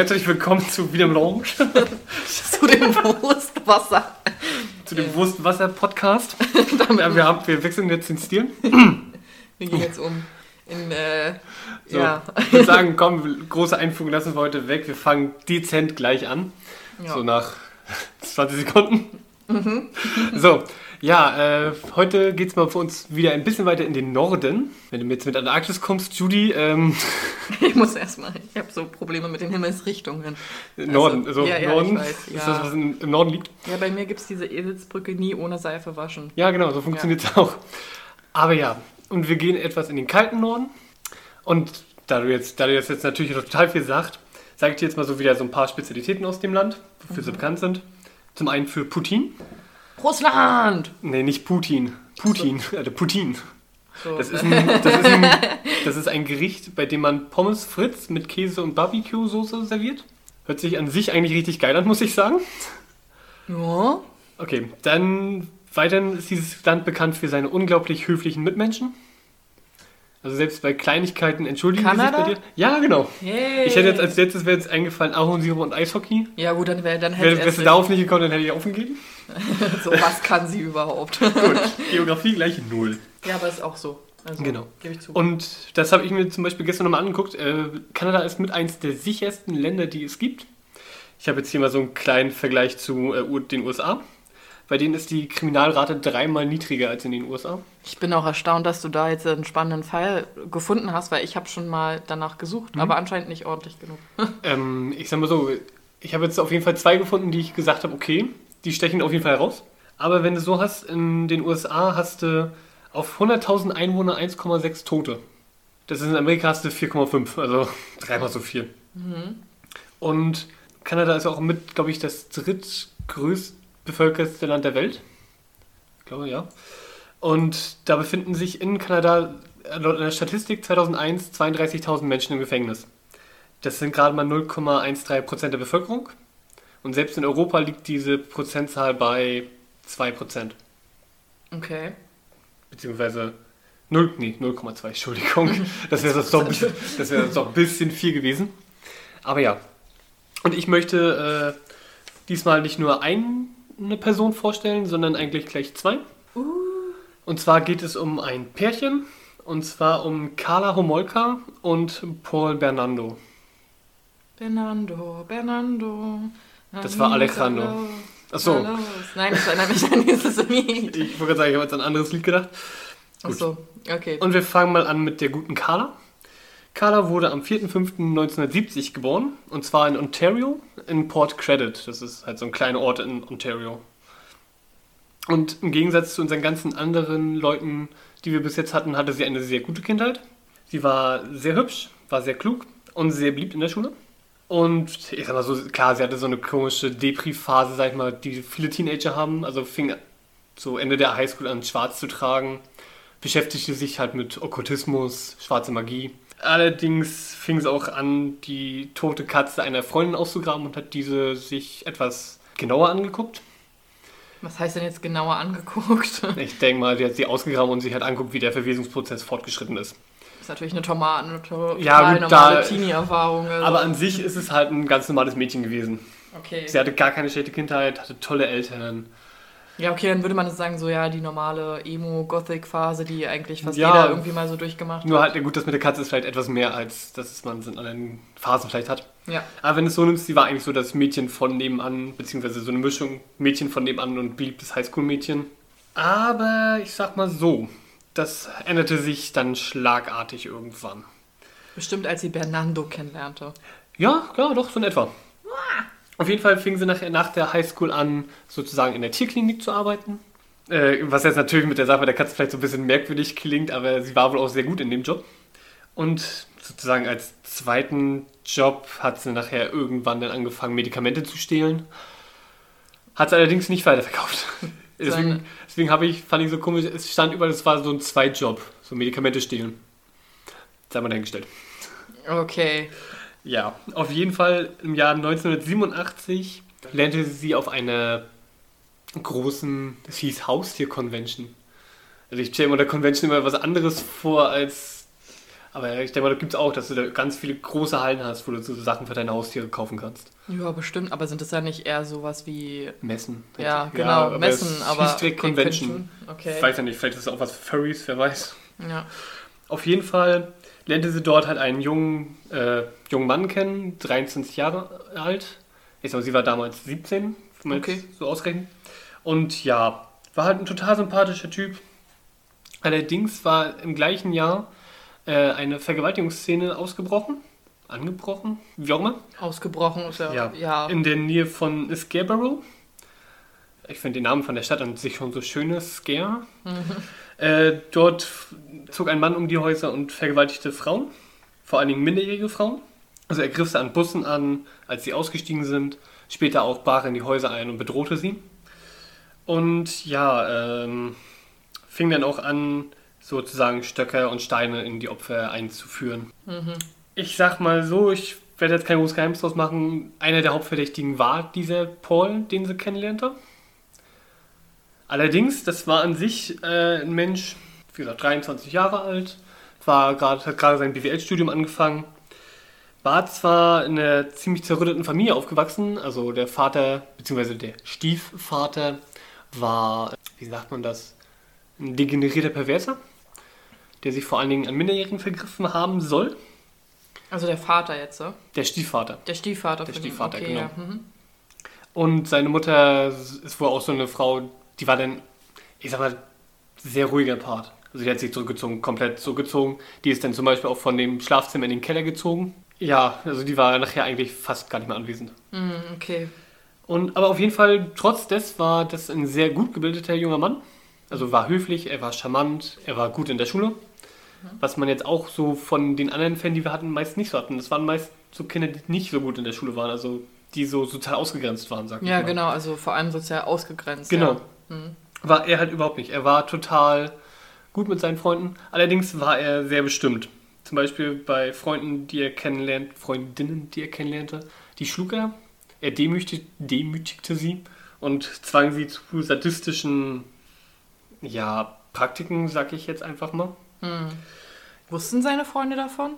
Herzlich willkommen zu Wieder mit Orange. zu dem Wurstwasser. zu dem Wurstwasser-Podcast. ja, wir, haben, wir wechseln jetzt den Stil. Wir gehen jetzt um in, äh, So, ja. Ich würde sagen, komm, große Einführung lassen wir heute weg. Wir fangen dezent gleich an. ja. So nach 20 Sekunden. So, ja, äh, heute geht es mal für uns wieder ein bisschen weiter in den Norden. Wenn du jetzt mit Antarktis kommst, Judy, ähm, Ich muss erstmal, ich habe so Probleme mit den Himmelsrichtungen. Norden, also ja, ja, Norden, weiß, ist ja. das, was in, im Norden liegt. Ja, bei mir gibt es diese Eselsbrücke nie ohne Seife waschen. Ja, genau, so funktioniert es auch. Aber ja, und wir gehen etwas in den kalten Norden. Und da du jetzt, da du jetzt, jetzt natürlich total viel sagt, sage ich dir jetzt mal so wieder so ein paar Spezialitäten aus dem Land, wofür Mhm. sie bekannt sind. Zum einen für Putin. Russland! Nee, nicht Putin. Putin, also Putin. So. Das ist, ein, das, ist ein, das ist ein Gericht, bei dem man Pommes Fritz mit Käse und Barbecue-Soße serviert. Hört sich an sich eigentlich richtig geil an, muss ich sagen. ja. Okay, dann weiterhin ist dieses Land bekannt für seine unglaublich höflichen Mitmenschen. Also selbst bei Kleinigkeiten entschuldigen die Kanada? sich bei dir. Ja, genau. Hey. Ich hätte jetzt als letztes wäre jetzt eingefallen Ahornsirup und Eishockey. Ja gut, dann wäre dann Wäre hätte wärst du es darauf nicht gekommen, dann hätte ich aufgegeben. so was kann sie überhaupt. Gut, Geografie gleich null. ja, aber ist auch so. Also, Genau. Gebe ich zu. Und das habe ich mir zum Beispiel gestern nochmal angeguckt. Äh, Kanada ist mit eins der sichersten Länder, die es gibt. Ich habe jetzt hier mal so einen kleinen Vergleich zu äh, den USA. Bei denen ist die Kriminalrate dreimal niedriger als in den USA. Ich bin auch erstaunt, dass du da jetzt einen spannenden Fall gefunden hast, weil ich habe schon mal danach gesucht, Mhm. aber anscheinend nicht ordentlich genug. Ähm, ich sag mal so, ich habe jetzt auf jeden Fall zwei gefunden, die ich gesagt habe, okay, die stechen auf jeden Fall heraus. Aber wenn du so hast, in den USA hast du auf 100.000 Einwohner 1,6 Tote. Das ist in Amerika hast du 4,5, also dreimal so viel. Und Kanada ist auch mit, glaube ich, das drittgrößt bevölkertste Land der Welt. Ich glaube, ja. Und da befinden sich in Kanada laut einer Statistik 2001 32.000 Menschen im Gefängnis. Das sind gerade mal 0,13 Prozent der Bevölkerung. Und selbst in Europa liegt diese Prozentzahl bei 2 Prozent. Okay. Beziehungsweise 0, nee, 0,2, Entschuldigung. Das wäre sonst doch, ein bisschen- das wäre sonst doch ein bisschen viel gewesen. Aber ja. Und ich möchte äh, diesmal nicht nur eine Person vorstellen, sondern eigentlich gleich zwei. Und zwar geht es um ein Pärchen. Und zwar um Carla Homolka und Paul Bernardo. Bernardo, Bernardo. Das war Alejandro. Achso. Nein, das erinnert mich an dieses Lied. ich wollte gerade sagen, ich habe jetzt an ein anderes Lied gedacht. Gut. Achso, okay. Und wir fangen mal an mit der guten Carla. Carla wurde am 4.5.1970 geboren und zwar in Ontario, in Port Credit. Das ist halt so ein kleiner Ort in Ontario. Und im Gegensatz zu unseren ganzen anderen Leuten, die wir bis jetzt hatten, hatte sie eine sehr gute Kindheit. Sie war sehr hübsch, war sehr klug und sehr beliebt in der Schule. Und ich sag mal so, klar, sie hatte so eine komische Depri-Phase, sag ich mal, die viele Teenager haben. Also fing so Ende der Highschool an, schwarz zu tragen beschäftigte sich halt mit Okkultismus, schwarze Magie. Allerdings fing es auch an, die tote Katze einer Freundin auszugraben und hat diese sich etwas genauer angeguckt. Was heißt denn jetzt genauer angeguckt? Ich denke mal, die hat sie ausgegraben und sich halt anguckt, wie der Verwesungsprozess fortgeschritten ist. Natürlich eine Tomaten, eine total Ja, gut, normale Teenie-Erfahrung. Also. Aber an sich ist es halt ein ganz normales Mädchen gewesen. okay. Sie hatte gar keine schlechte Kindheit, hatte tolle Eltern. Ja, okay, dann würde man jetzt sagen, so ja, die normale Emo-Gothic-Phase, die eigentlich fast Ja. jeder irgendwie mal so durchgemacht Nur hat. halt, ja gut, das mit der Katze ist vielleicht etwas mehr, als dass man es in anderen Phasen vielleicht hat. Ja. Aber wenn du es so nimmst, sie war eigentlich so das Mädchen von nebenan, beziehungsweise so eine Mischung Mädchen von nebenan und beliebtes Highschool-Mädchen. Aber ich sag mal so, das änderte sich dann schlagartig irgendwann. Bestimmt, als sie Bernardo kennenlernte. Ja, klar, doch, so in etwa. Auf jeden Fall fing sie nach, nach der Highschool an, sozusagen in der Tierklinik zu arbeiten. Äh, was jetzt natürlich mit der Sache der Katze vielleicht so ein bisschen merkwürdig klingt, aber sie war wohl auch sehr gut in dem Job. Und sozusagen als zweiten Job hat sie nachher irgendwann dann angefangen, Medikamente zu stehlen. Hat sie allerdings nicht weiterverkauft. Deswegen, deswegen habe ich, fand ich so komisch, es stand überall, es war so ein Zweitjob, so Medikamente stehlen. Sei mal dahingestellt. Okay. Ja, auf jeden Fall im Jahr 1987 lernte sie auf einer großen, das hieß Haustier-Convention. Also ich stelle mir unter Convention immer was anderes vor als Aber ich denke mal, da gibt es auch, dass du da ganz viele große Hallen hast, wo du so Sachen für deine Haustiere kaufen kannst. Ja, bestimmt. Aber sind das ja nicht eher sowas wie. Messen. Ja, genau, aber Messen, es aber. hieß direkt Convention. Okay. Ich weiß ja nicht, vielleicht ist es auch was für Furries, wer weiß. Ja. Auf jeden Fall lernte sie dort halt einen jungen, äh, jungen Mann kennen, 23 Jahre alt. Ich mal, sie war damals 17, wenn man Okay. so ausrechnen. Und ja, war halt ein total sympathischer Typ. Allerdings war im gleichen Jahr äh, eine Vergewaltigungsszene ausgebrochen. Angebrochen, wie auch immer. Ausgebrochen ist ja. Ja. ja. In der Nähe von Scarborough. Ich finde den Namen von der Stadt an sich schon so schönes Scare. Äh, dort zog ein Mann um die Häuser und vergewaltigte Frauen, vor allen Dingen minderjährige Frauen. Also er griff sie an Bussen an, als sie ausgestiegen sind. Später auch brach er in die Häuser ein und bedrohte sie. Und ja, ähm, fing dann auch an, sozusagen Stöcke und Steine in die Opfer einzuführen. Ich sag mal so, ich werde jetzt kein großes Geheimnis draus machen. Einer der Hauptverdächtigen war dieser Paul, den sie kennenlernte. Allerdings, das war an sich äh, ein Mensch, wie gesagt, 23 Jahre alt, war grad, hat gerade sein BWL-Studium angefangen, war zwar in einer ziemlich zerrütteten Familie aufgewachsen, also der Vater, beziehungsweise der Stiefvater war, wie sagt man das, ein degenerierter Perverser, der sich vor allen Dingen an Minderjährigen vergriffen haben soll. Also der Vater jetzt, so? Der Stiefvater. Der Stiefvater Der. Stiefvater, okay, genau. Ja. Mhm. Und seine Mutter ist wohl auch so eine Frau, die war dann, ich sag mal, sehr ruhiger Part. Also die hat sich zurückgezogen, komplett zurückgezogen. Die ist dann zum Beispiel auch von dem Schlafzimmer in den Keller gezogen. Ja, also die war nachher eigentlich fast gar nicht mehr anwesend. Mhm, okay. Und, aber auf jeden Fall, trotz des war das ein sehr gut gebildeter junger Mann. Also war höflich, er war charmant, er war gut in der Schule. Was man jetzt auch so von den anderen Fällen, die wir hatten, meist nicht so hatten. Das waren meist so Kinder, die nicht so gut in der Schule waren, also die so sozial ausgegrenzt waren, sag ich Ja, genau, also vor allem sozial ausgegrenzt. Genau. Ja. Mhm. War er halt überhaupt nicht. Er war total gut mit seinen Freunden. Allerdings war er sehr bestimmt. Zum Beispiel bei Freunden, die er kennenlernt, Freundinnen, die er kennenlernte, die schlug er. Er demütigte, demütigte sie und zwang sie zu sadistischen, ja, Praktiken, sag ich jetzt einfach mal. Wussten seine Freunde davon?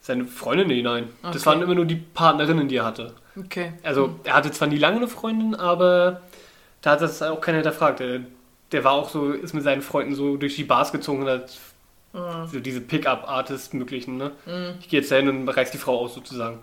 Seine Freundinnen, nee, nein. Das Okay. waren immer nur die Partnerinnen, die er hatte. Okay. Also, er hatte zwar nie lange eine Freundin, aber da hat das auch keiner hinterfragt. Der, der war auch so, ist mit seinen Freunden so durch die Bars gezogen und hat so diese Pickup-Artist möglichen, ne? Ich gehe jetzt dahin und reiß die Frau aus, sozusagen.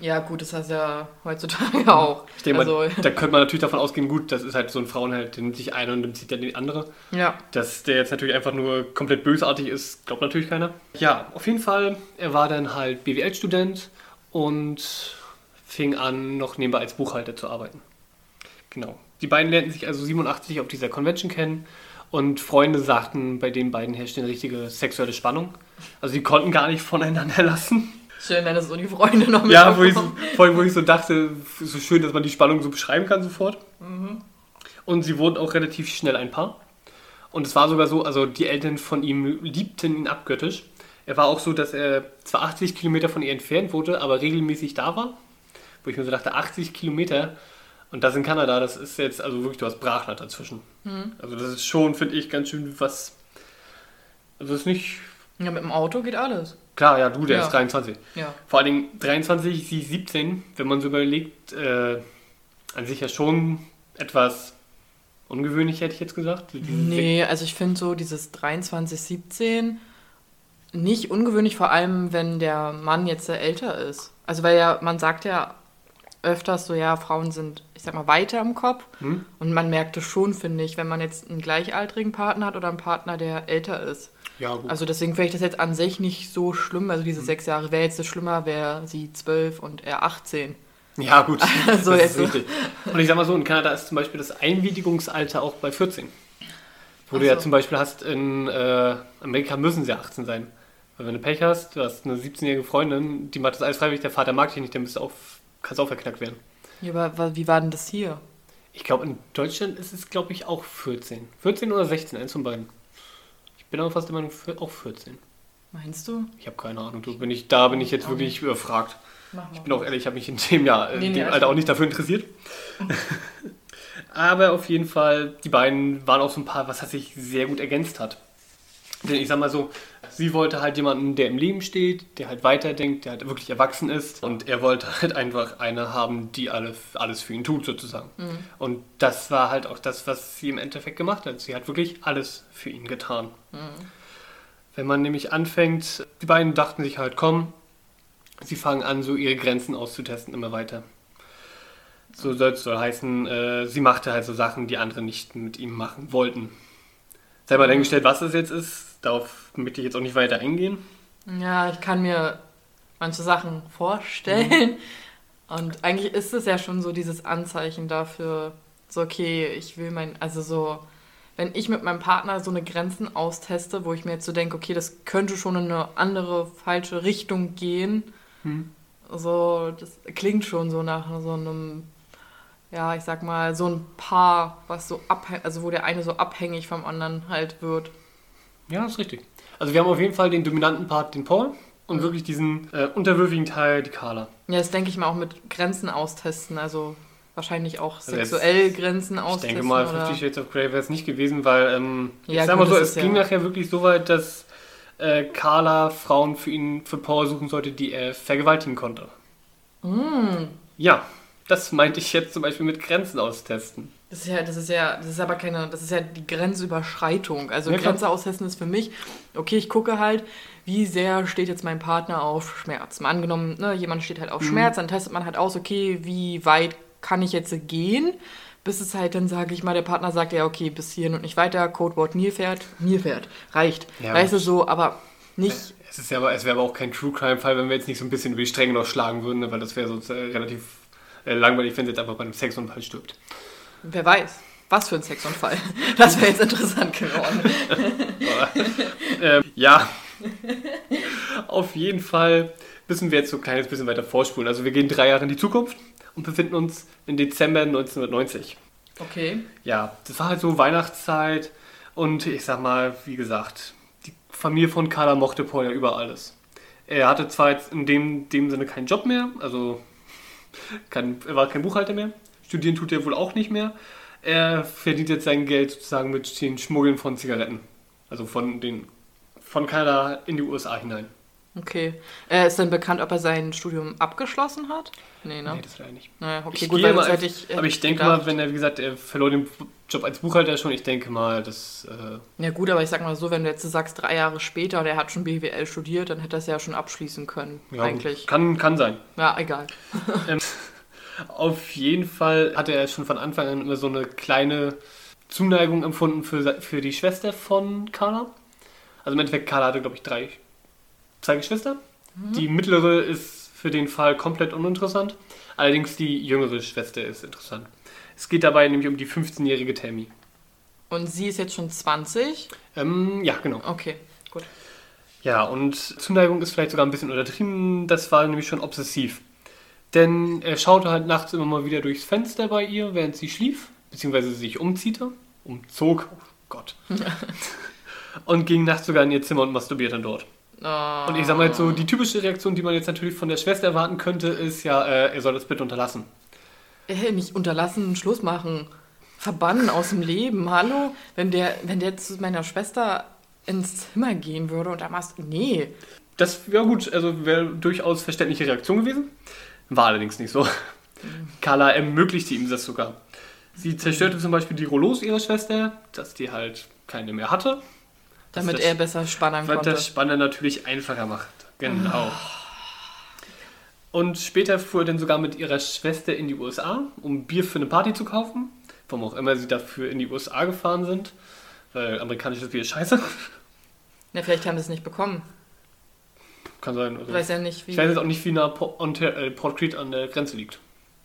Ja, gut, das heißt ja heutzutage auch. Ich denke also, mal, da könnte man natürlich davon ausgehen, gut, das ist halt so ein Frauenheld, der nimmt sich eine und dann zieht dann die andere. ja. Dass der jetzt natürlich einfach nur komplett bösartig ist, glaubt natürlich keiner. Ja, auf jeden Fall, er war dann halt BWL-Student und fing an, noch nebenbei als Buchhalter zu arbeiten. Genau. Die beiden lernten sich also 87 auf dieser Convention kennen und Freunde sagten, bei den beiden herrschte eine richtige sexuelle Spannung. Also die konnten gar nicht voneinander lassen. Schön, wenn das so die Freunde noch Ja, wo ich, so, wo ich so dachte, so schön, dass man die Spannung so beschreiben kann sofort. Und sie wurden auch relativ schnell ein Paar. Und es war sogar so, also die Eltern von ihm liebten ihn abgöttisch. Er war auch so, dass er zwar 80 Kilometer von ihr entfernt wurde, aber regelmäßig da war. Wo ich mir so dachte, 80 Kilometer und das in Kanada, das ist jetzt, also wirklich, du hast Brachland dazwischen. Also das ist schon, finde ich, ganz schön was. Also das ist nicht. Ja, mit dem Auto geht alles. Klar, ja, du, der Ja. ist 23. Ja. Vor allen Dingen 23, sie 17, wenn man so überlegt, äh, an sich ja schon etwas ungewöhnlich, hätte ich jetzt gesagt. Nee, also ich finde so dieses 23, 17 nicht ungewöhnlich, vor allem wenn der Mann jetzt sehr älter ist. Also weil ja, man sagt ja öfters so, ja, Frauen sind, ich sag mal, weiter im Kopf. Hm? Und man merkt es schon, finde ich, wenn man jetzt einen gleichaltrigen Partner hat oder einen Partner, der älter ist. Ja, gut. Also deswegen finde ich das jetzt an sich nicht so schlimm. Also diese sechs Jahre wäre jetzt das schlimmer, wäre sie zwölf und er 18. ja, gut. Also das ist so. richtig. Und ich sag mal so, in Kanada ist zum Beispiel das Einwilligungsalter auch bei 14. Wo Ach du ja so. zum Beispiel hast, in äh, Amerika müssen sie 18 sein. Weil wenn du Pech hast, du hast eine 17-jährige Freundin, die macht das alles freiwillig, der Vater mag dich nicht, dann bist du auch, kannst du auch verknackt werden. Ja, aber wie war denn das hier? Ich glaube, in Deutschland ist es, glaube ich, auch 14. 14 oder 16, eins von beiden. Ich bin aber fast der Meinung, auch 14. Meinst du? Ich habe keine Ahnung. Du, bin ich, da bin ich jetzt wirklich überfragt. Ich bin auch ehrlich, ich habe mich in dem Jahr, in Nee, nee, dem Alter auch nicht dafür interessiert. Aber auf jeden Fall, die beiden waren auch so ein paar, was sich sehr gut ergänzt hat. Denn ich sag mal so, sie wollte halt jemanden, der im Leben steht, der halt weiterdenkt, der halt wirklich erwachsen ist. Und er wollte halt einfach eine haben, die alle, alles für ihn tut, sozusagen. Mhm. Und das war halt auch das, was sie im Endeffekt gemacht hat. Sie hat wirklich alles für ihn getan. Mhm. Wenn man nämlich anfängt, die beiden dachten sich halt, komm, sie fangen an, so ihre Grenzen auszutesten, immer weiter. So soll es soll heißen, äh, sie machte halt so Sachen, die andere nicht mit ihm machen wollten. Selber dahingestellt, was es jetzt ist, darauf möchte ich jetzt auch nicht weiter eingehen. Ja, ich kann mir manche Sachen vorstellen. Und eigentlich ist es ja schon so dieses Anzeichen dafür, so okay, ich will mein, also so, wenn ich mit meinem Partner so eine Grenzen austeste, wo ich mir jetzt so denke, okay, das könnte schon in eine andere, falsche Richtung gehen. Hm. So, das klingt schon so nach so einem, ja, ich sag mal, so ein Paar, was so abhängig, also wo der eine so abhängig vom anderen halt wird. Ja, ist richtig. Also wir haben auf jeden Fall den dominanten Part, den Paul, und Mhm. wirklich diesen äh, unterwürfigen Teil, die Carla. Ja, das denke ich mal auch mit Grenzen austesten, also wahrscheinlich auch Also jetzt- sexuell Grenzen Ich austesten. denke mal, oder? Fifty Shades of Grey wäre es nicht gewesen, weil, ähm, Ja, ich sag mal so, das es ging ja- nachher wirklich so weit, dass äh, Carla Frauen für ihn, für Paul suchen sollte, die er vergewaltigen konnte. Mm, Ja, das meinte ich jetzt zum Beispiel mit Grenzen austesten. Das ist ja, das ist ja, das ist aber keine, das ist ja die Grenzüberschreitung. Also Ja. Grenze austesten ist für mich, okay, ich gucke halt, wie sehr steht jetzt mein Partner auf Schmerz. Mal angenommen, ne, jemand steht halt auf Mhm. Schmerz, dann testet man halt aus, okay, wie weit kann ich jetzt gehen, bis es halt dann, sage ich mal, der Partner sagt, ja, okay, bis hierhin und nicht weiter, Codewort Nilpferd, Nilpferd, reicht. Ja, weißt du so, aber nicht, Es, ist ja aber, es wäre aber auch kein True Crime-Fall, wenn wir jetzt nicht so ein bisschen über die Stränge noch schlagen würden, ne, weil das wäre sonst äh, relativ äh, langweilig, wenn sie jetzt einfach bei einem Sexunfall stirbt. Wer weiß. Was für ein Sexunfall. Das wäre jetzt interessant geworden. ähm, ja, auf jeden Fall müssen wir jetzt so ein kleines bisschen weiter vorspulen. Also wir gehen drei Jahre in die Zukunft und befinden uns in Dezember 1990. Okay. Ja, das war halt so Weihnachtszeit und ich sag mal, wie gesagt, die Familie von Carla mochte Paul ja über alles. Er hatte zwar jetzt in dem, dem Sinne keinen Job mehr, also kein, er war kein Buchhalter mehr, studieren tut er wohl auch nicht mehr. Er verdient jetzt sein Geld sozusagen mit dem Schmuggeln von Zigaretten. Also von den von Kanada in die USA hinein. Okay. Äh, ist denn bekannt, ob er sein Studium abgeschlossen hat? Nee, ne? Nee, das leider nicht. Naja, okay, Ich gut, weil mal hätte ich. äh, Aber ich denke gedacht- mal, wenn er, wie gesagt, er verlor den Job als Buchhalter schon, ich denke mal, dass äh, Ja, gut, aber ich sag mal so, wenn du jetzt sagst, drei Jahre später und er hat schon BWL studiert, dann hätte er es ja schon abschließen können. ja, eigentlich. Kann, kann sein. Ja, egal. Auf jeden Fall hatte er schon von Anfang an immer so eine kleine Zuneigung empfunden für, für die Schwester von Carla. Also im Endeffekt, Carla hatte, glaube ich, drei, zwei Geschwister. Die mittlere ist für den Fall komplett uninteressant. Allerdings die jüngere Schwester ist interessant. Es geht dabei nämlich um die 15-jährige Tammy. Und sie ist jetzt schon 20. Ähm, ja, genau. Okay, gut. Ja, und Zuneigung ist vielleicht sogar ein bisschen untertrieben. Das war nämlich schon obsessiv. Denn er schaute halt nachts immer mal wieder durchs Fenster bei ihr, während sie schlief, beziehungsweise sich umziehte, umzog, oh Gott. und ging nachts sogar in ihr Zimmer und masturbierte dann dort. Oh. Und ich sag mal jetzt so, die typische Reaktion, die man jetzt natürlich von der Schwester erwarten könnte, ist ja, äh, er soll das bitte unterlassen. Ey, nicht unterlassen, Schluss machen. Verbannen aus dem Leben. Hallo? Wenn der, wenn der zu meiner Schwester ins Zimmer gehen würde und da machst. Nee. Das wäre gut, also wäre durchaus verständliche Reaktion gewesen. War allerdings nicht so. Carla ermöglichte ihm das sogar. Sie zerstörte zum Beispiel die Rollos ihrer Schwester, dass die halt keine mehr hatte. Damit das- er besser spannen konnte. das Spannen natürlich einfacher macht. Genau. Und später fuhr er dann sogar mit ihrer Schwester in die USA, um Bier für eine Party zu kaufen. Warum auch immer sie dafür in die USA gefahren sind. Weil amerikanisches Bier ist scheiße. Ja, vielleicht haben sie es nicht bekommen. Kann sein. Ich Also weiß ja nicht, wie. ich weiß jetzt auch nicht, wie nah Port, äh, Port Creed an der Grenze liegt.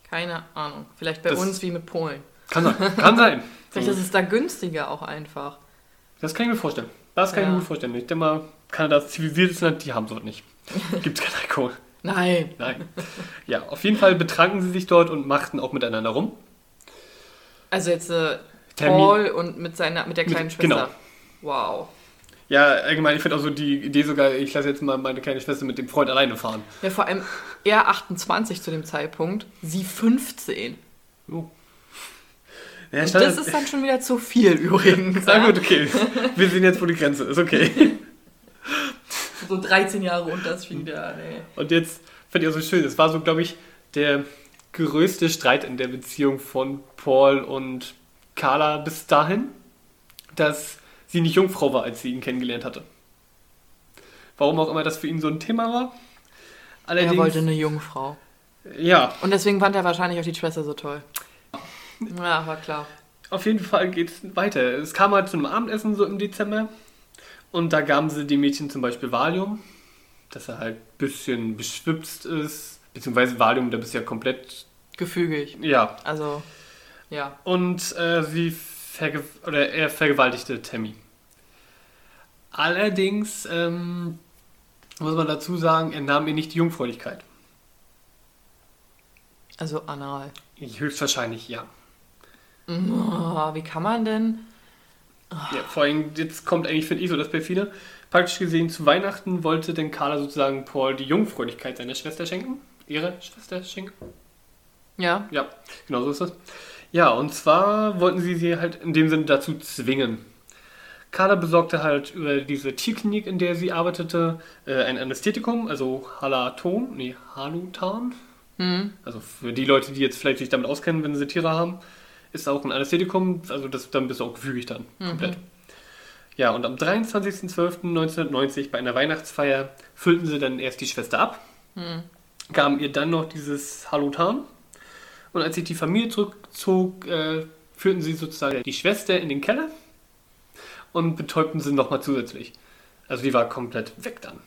Keine Ahnung. Vielleicht bei Das- uns wie mit Polen. Kann sein. Kann sein. Vielleicht ist es da günstiger auch einfach. Das kann ich mir vorstellen. Das kann ich Ja. mir gut vorstellen. Ich denke mal, Kanada ist zivilisiertes Land, die haben sowas nicht. Gibt es keinen Alkohol. Nein. Nein. Ja, auf jeden Fall betranken sie sich dort und machten auch miteinander rum. Also jetzt äh, Termin- Paul und mit seiner mit der Mit- kleinen Schwester. genau. Wow. Ja, allgemein, ich finde auch so die Idee sogar, ich lasse jetzt mal meine kleine Schwester mit dem Freund alleine fahren. Ja, vor allem er 28 zu dem Zeitpunkt, sie 15. Jo. Ja, Und das ist dann schon wieder zu viel übrigens. Na ja? gut, okay. Wir sehen jetzt, wo die Grenze ist, okay. So 13 Jahre Unterschied, ja, nee. Und jetzt fand ich auch so schön, es war so, glaube ich, der größte Streit in der Beziehung von Paul und Carla bis dahin, dass sie nicht Jungfrau war, als sie ihn kennengelernt hatte. Warum auch immer das für ihn so ein Thema war. Er Allerdings, wollte eine Jungfrau. ja, Und deswegen fand er wahrscheinlich auch die Schwester so toll. Ja, war klar. auf jeden Fall geht es weiter. Es kam halt zu einem Abendessen so im Dezember und da gaben sie dem Mädchen zum Beispiel Valium, dass er halt ein bisschen beschwipst ist, beziehungsweise Valium, da bist du ja komplett, Gefügig. ja, Also, ja. und äh, sie verge oder er vergewaltigte Tammy. Allerdings ähm, muss man dazu sagen, er nahm ihr nicht die Jungfräulichkeit. Also anal. Höchstwahrscheinlich ja. Oh, wie kann man denn? ja. Vor allem, jetzt kommt eigentlich, finde ich, so das Perfide. Praktisch gesehen, zu Weihnachten wollte denn Carla sozusagen Paul die Jungfräulichkeit seiner Schwester schenken. Ihre Schwester schenken. Ja. Ja, genau so ist das. Ja, und zwar wollten sie sie halt in dem Sinne dazu zwingen. Carla besorgte halt über diese Tierklinik, in der sie arbeitete, äh, ein Anästhetikum, also Halaton, nee, Halutan. Hm. Also für die Leute, die jetzt vielleicht sich damit auskennen, wenn sie Tiere haben, ist auch ein Anästhetikum, also das, dann bist du auch gefügig dann, komplett. Ja, und am 23.12.1990 bei einer Weihnachtsfeier füllten sie dann erst die Schwester ab, gaben ihr dann noch dieses Halutan und als sich die Familie zurückzog, äh, führten sie sozusagen die Schwester in den Keller und betäubten sie nochmal zusätzlich. Also die war komplett weg dann.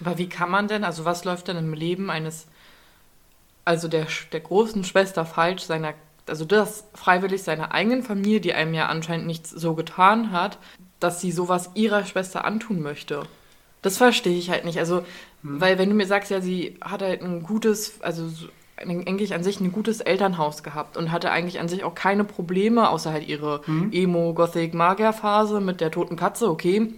Aber wie kann man denn, also was läuft denn im Leben eines, also der, der großen Schwester falsch, seiner, also das freiwillig seiner eigenen Familie, die einem ja anscheinend nichts so getan hat, dass sie sowas ihrer Schwester antun möchte? Das verstehe ich halt nicht. Also, weil wenn du mir sagst, ja, sie hat halt ein gutes, also eigentlich an sich ein gutes Elternhaus gehabt und hatte eigentlich an sich auch keine Probleme, außer halt ihre Emo-Gothic-Mager-Phase mit der toten Katze, okay,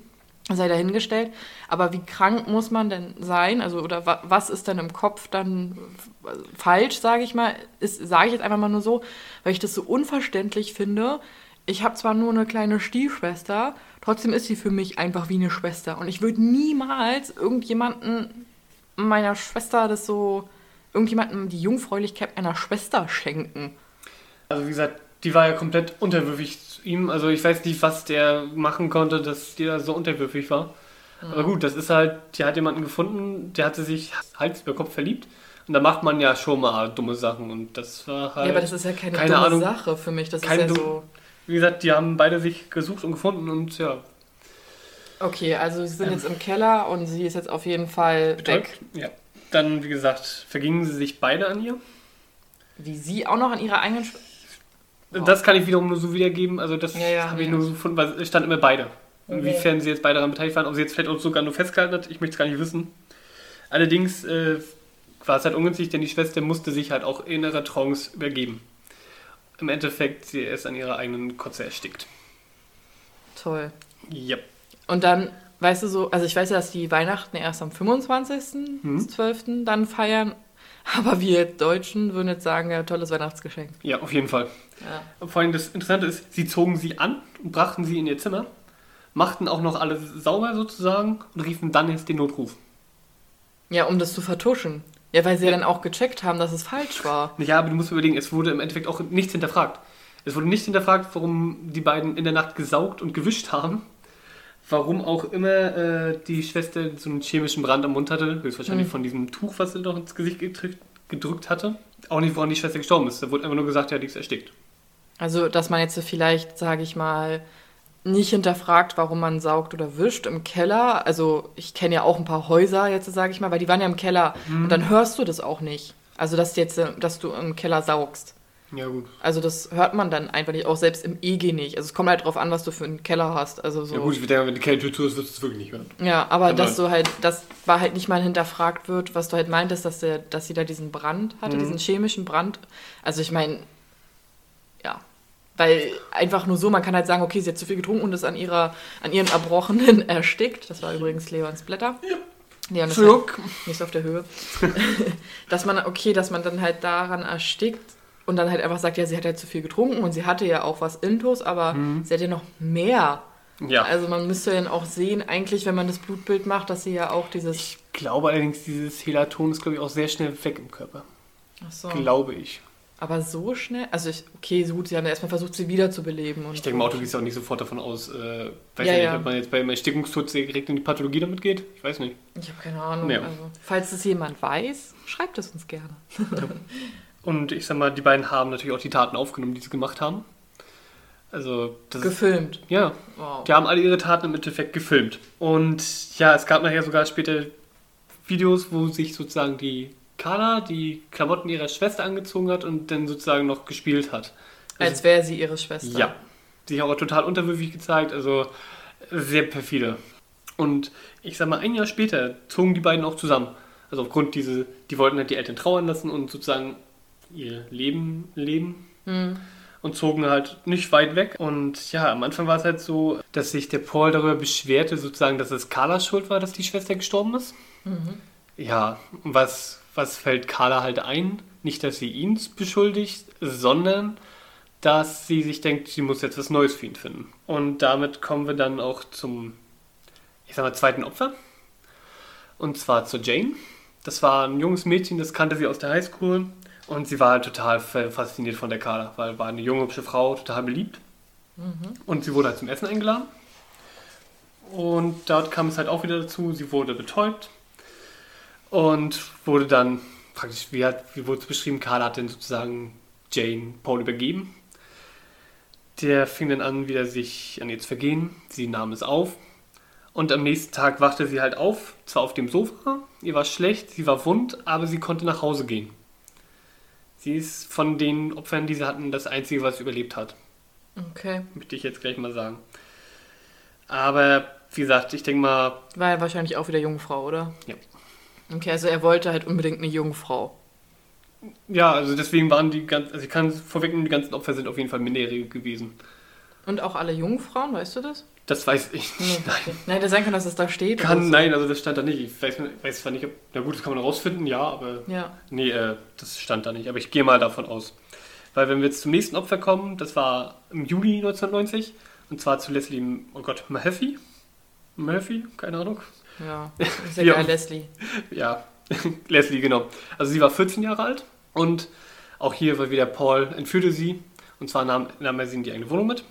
sei dahingestellt. Aber wie krank muss man denn sein? Also, oder wa was ist denn im Kopf dann f- falsch, sage ich mal? Sage ich jetzt einfach mal nur so, weil ich das so unverständlich finde. Ich habe zwar nur eine kleine Stiefschwester, trotzdem ist sie für mich einfach wie eine Schwester. Und ich würde niemals irgendjemanden meiner Schwester das so, irgendjemandem die Jungfräulichkeit einer Schwester schenken. Also wie gesagt, die war ja komplett unterwürfig zu ihm. Also ich weiß nicht, was der machen konnte, dass die da so unterwürfig war. Aber gut, das ist halt, die hat jemanden gefunden, der hatte sich Hals über Kopf verliebt. Und da macht man ja schon mal dumme Sachen. Und das war halt. ja, aber das ist ja keine, keine dumme Ahnung. Sache für mich. Das ist ja so. Wie gesagt, die haben beide sich gesucht und gefunden und ja, Okay, also sie sind jetzt im Keller und sie ist jetzt auf jeden Fall betäubt. weg. Ja. Dann, wie gesagt, vergingen sie sich beide an ihr. Wie sie auch noch an ihrer eigenen Schwester. Wow. Das kann ich wiederum nur so wiedergeben. Also das Ja, ja, habe ich ja. nur so gefunden, weil es stand immer beide. Inwiefern sie jetzt beide daran beteiligt waren, ob sie jetzt vielleicht auch sogar nur festgehalten hat, ich möchte es gar nicht wissen. Allerdings äh, war es halt ungünstig, denn die Schwester musste sich halt auch in ihrer Trance übergeben. Im Endeffekt, sie ist an ihrer eigenen Kotze erstickt. Toll. Ja. Und dann, weißt du so, also ich weiß ja, dass die Weihnachten erst am 25.12. dann feiern. Aber wir Deutschen würden jetzt sagen, ja, tolles Weihnachtsgeschenk. Ja, auf jeden Fall. Ja. Vor allem das Interessante ist, sie zogen sie an und brachten sie in ihr Zimmer, machten auch noch alles sauber sozusagen und riefen dann jetzt den Notruf. Ja, um das zu vertuschen. Ja, weil sie ja dann auch gecheckt haben, dass es falsch war. Ja, aber du musst überlegen, es wurde im Endeffekt auch nichts hinterfragt. Es wurde nicht hinterfragt, warum die beiden in der Nacht gesaugt und gewischt haben. Warum auch immer äh, die Schwester so einen chemischen Brand am Mund hatte. Höchstwahrscheinlich Mhm. von diesem Tuch, was sie noch ins Gesicht gedrückt, gedrückt hatte. Auch nicht, woran die Schwester gestorben ist. Da wurde einfach nur gesagt, ja, die ist erstickt. Also, dass man jetzt vielleicht, sage ich mal, nicht hinterfragt, warum man saugt oder wischt im Keller. Also, ich kenne ja auch ein paar Häuser jetzt, sage ich mal, weil die waren ja im Keller. Und dann hörst du das auch nicht. Also, dass, jetzt, äh, dass du im Keller saugst. Ja, gut. Also, das hört man dann einfach nicht, auch selbst im EG nicht. Also, es kommt halt drauf an, was du für einen Keller hast. Also, so. Ja, gut, ich würde sagen, wenn die Kellertür zu ist, wirst du es wirklich nicht hören. Ja, aber dass du halt, das war halt nicht mal hinterfragt wird, was du halt meintest, dass, der, dass sie da diesen Brand hatte, Mhm. diesen chemischen Brand. Also ich meine, ja. Weil einfach nur so, man kann halt sagen, okay, sie hat zu viel getrunken und ist an ihrer, an ihren Erbrochenen erstickt. Das war übrigens Leons Blätter. Ja. Leon ist halt Schluck. nicht so auf der Höhe. dass man, okay, dass man dann halt daran erstickt, und dann halt einfach sagt, ja, sie hat ja zu viel getrunken und sie hatte ja auch was Intus, aber Mhm. sie hat ja noch mehr. Ja. Also man müsste dann auch sehen, eigentlich, wenn man das Blutbild macht, dass sie ja auch dieses. ich glaube allerdings, dieses Helaton ist, glaube ich, auch sehr schnell weg im Körper. Ach so. Glaube ich. Aber so schnell? Also ich, okay, so gut, sie haben ja erstmal versucht, sie wiederzubeleben. Und Ich denke mal, Auto gehst ja auch nicht sofort davon aus, äh, weiß Ja, ja, nicht, ja. ob man jetzt beim Erstickungstod direkt in die Pathologie damit geht. Ich weiß nicht. Ich habe keine Ahnung. Ja. Also, falls es jemand weiß, schreibt es uns gerne. Und ich sag mal, die beiden haben natürlich auch die Taten aufgenommen, die sie gemacht haben. Also, das ist, Gefilmt. ja, Wow. die haben alle ihre Taten im Endeffekt gefilmt. Und ja, es gab nachher sogar später Videos, wo sich sozusagen die Carla die Klamotten ihrer Schwester angezogen hat und dann sozusagen noch gespielt hat. Also, Als wäre sie ihre Schwester. Ja. Sich aber total unterwürfig gezeigt, also sehr perfide. Und ich sag mal, ein Jahr später zogen die beiden auch zusammen. Also aufgrund diese, die wollten halt die Eltern trauern lassen und sozusagen ihr Leben leben. Hm. Und zogen halt nicht weit weg. Und ja, am Anfang war es halt so, dass sich der Paul darüber beschwerte, sozusagen, dass es Carlas Schuld war, dass die Schwester gestorben ist. Ja, und was, was fällt Carla halt ein? Nicht, dass sie ihn beschuldigt, sondern dass sie sich denkt, sie muss jetzt was Neues für ihn finden. Und damit kommen wir dann auch zum, ich sag mal, zweiten Opfer. Und zwar zur Jane. Das war ein junges Mädchen, das kannte sie aus der Highschool. Und sie war halt total fasziniert von der Carla, weil war eine junge, hübsche Frau, total beliebt. Und sie wurde halt zum Essen eingeladen. Und dort kam es halt auch wieder dazu, sie wurde betäubt und wurde dann praktisch, wie, hat, wie wurde es beschrieben, Carla hat dann sozusagen Jane Paul übergeben. Der fing dann an, wieder sich an ihr zu vergehen. Sie nahm es auf. Und am nächsten Tag wachte sie halt auf, zwar auf dem Sofa, ihr war schlecht, sie war wund, aber sie konnte nach Hause gehen. Sie ist von den Opfern, die sie hatten, das Einzige, was überlebt hat. Okay. Möchte ich jetzt gleich mal sagen. Aber wie gesagt, ich denke mal, War ja wahrscheinlich auch wieder Jungfrau, oder? Ja. Okay, also er wollte halt unbedingt eine Jungfrau. ja, also deswegen waren die ganzen, also ich kann es vorwegnehmen, die ganzen Opfer sind auf jeden Fall Minderjährige gewesen. Und auch alle Jungfrauen, weißt du das? Das weiß ich Nee. nicht. Nein. Nein, hätte sein können, dass es da steht. Kann, so. nein, also das stand da nicht. Ich weiß, weiß zwar nicht, ob, na gut, das kann man rausfinden, ja, aber Ja. nee, äh, das stand da nicht. Aber ich gehe mal davon aus. Weil wenn wir jetzt zum nächsten Opfer kommen, das war im Juli 1990, und zwar zu Leslie, oh Gott, Mahaffey? Mahaffey? Keine Ahnung. Ja. Ist ja Ja. geil, Leslie. Ja, Leslie, genau. Also sie war 14 Jahre alt und auch hier war wieder Paul entführte sie und zwar nahm, nahm er sie in die eigene Wohnung mit.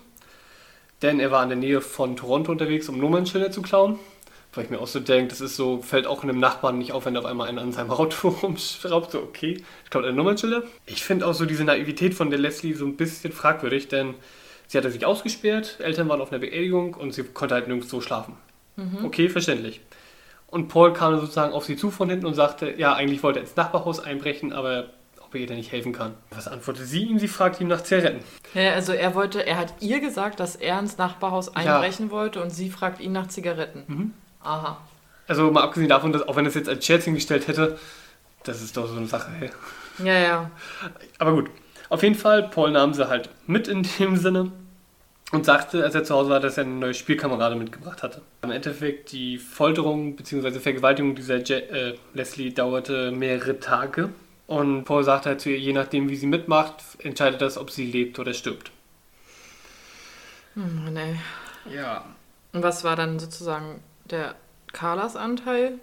Denn er war in der Nähe von Toronto unterwegs, um Nummernschilder zu klauen. Weil ich mir auch so denke, das ist so, fällt auch einem Nachbarn nicht auf, wenn auf einmal einer an seinem Auto rumschraubt. So, okay, ich klaut eine Nummernschilder. Ich finde auch so diese Naivität von der Leslie so ein bisschen fragwürdig, denn sie hatte sich ausgesperrt, Eltern waren auf einer Beerdigung und sie konnte halt nirgendwo schlafen. Okay, verständlich. Und Paul kam sozusagen auf sie zu von hinten und sagte, ja, eigentlich wollte er ins Nachbarhaus einbrechen, aber ob er ihr denn nicht helfen kann. Was antwortete sie ihm? Sie fragte ihn nach Zigaretten. Ja, also er wollte, er hat ihr gesagt, dass er ins Nachbarhaus einbrechen wollte und sie fragt ihn nach Zigaretten. Mhm. Aha. Also mal abgesehen davon, dass auch wenn er es jetzt als Scherz hingestellt hätte, das ist doch so eine Sache. Hey. Ja, ja. Aber gut, auf jeden Fall, Paul nahm sie halt mit in dem Sinne und sagte, als er zu Hause war, dass er eine neue Spielkamerade mitgebracht hatte. Im Endeffekt, die Folterung bzw. Vergewaltigung dieser Je äh, Leslie dauerte mehrere Tage. Und Paul sagte halt zu ihr, je nachdem wie sie mitmacht, entscheidet das, ob sie lebt oder stirbt. Hm, Mann, ey. Ja. Und was war dann sozusagen der Carlas Anteil?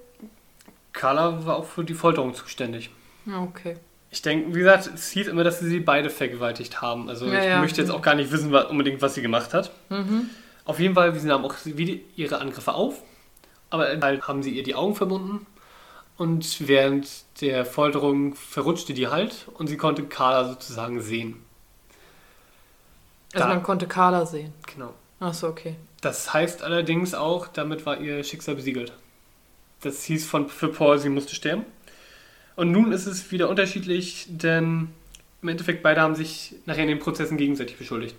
Carla war auch für die Folterung zuständig. Okay. Ich denke, wie gesagt, es hieß immer, dass sie sie beide vergewaltigt haben. Also Ja, ich ja. möchte jetzt auch gar nicht wissen, was, unbedingt, was sie gemacht hat. Mhm. Auf jeden Fall, sie nahmen auch wieder ihre Angriffe auf, aber halt haben sie ihr die Augen verbunden und während der Folterung verrutschte die halt und sie konnte Carla sozusagen sehen. Also Da. man konnte Carla sehen. Genau. Ach so, okay. Das heißt allerdings auch, damit war ihr Schicksal besiegelt. Das hieß von, für Paul, sie musste sterben. Und nun ist es wieder unterschiedlich, denn im Endeffekt beide haben sich nachher in den Prozessen gegenseitig beschuldigt.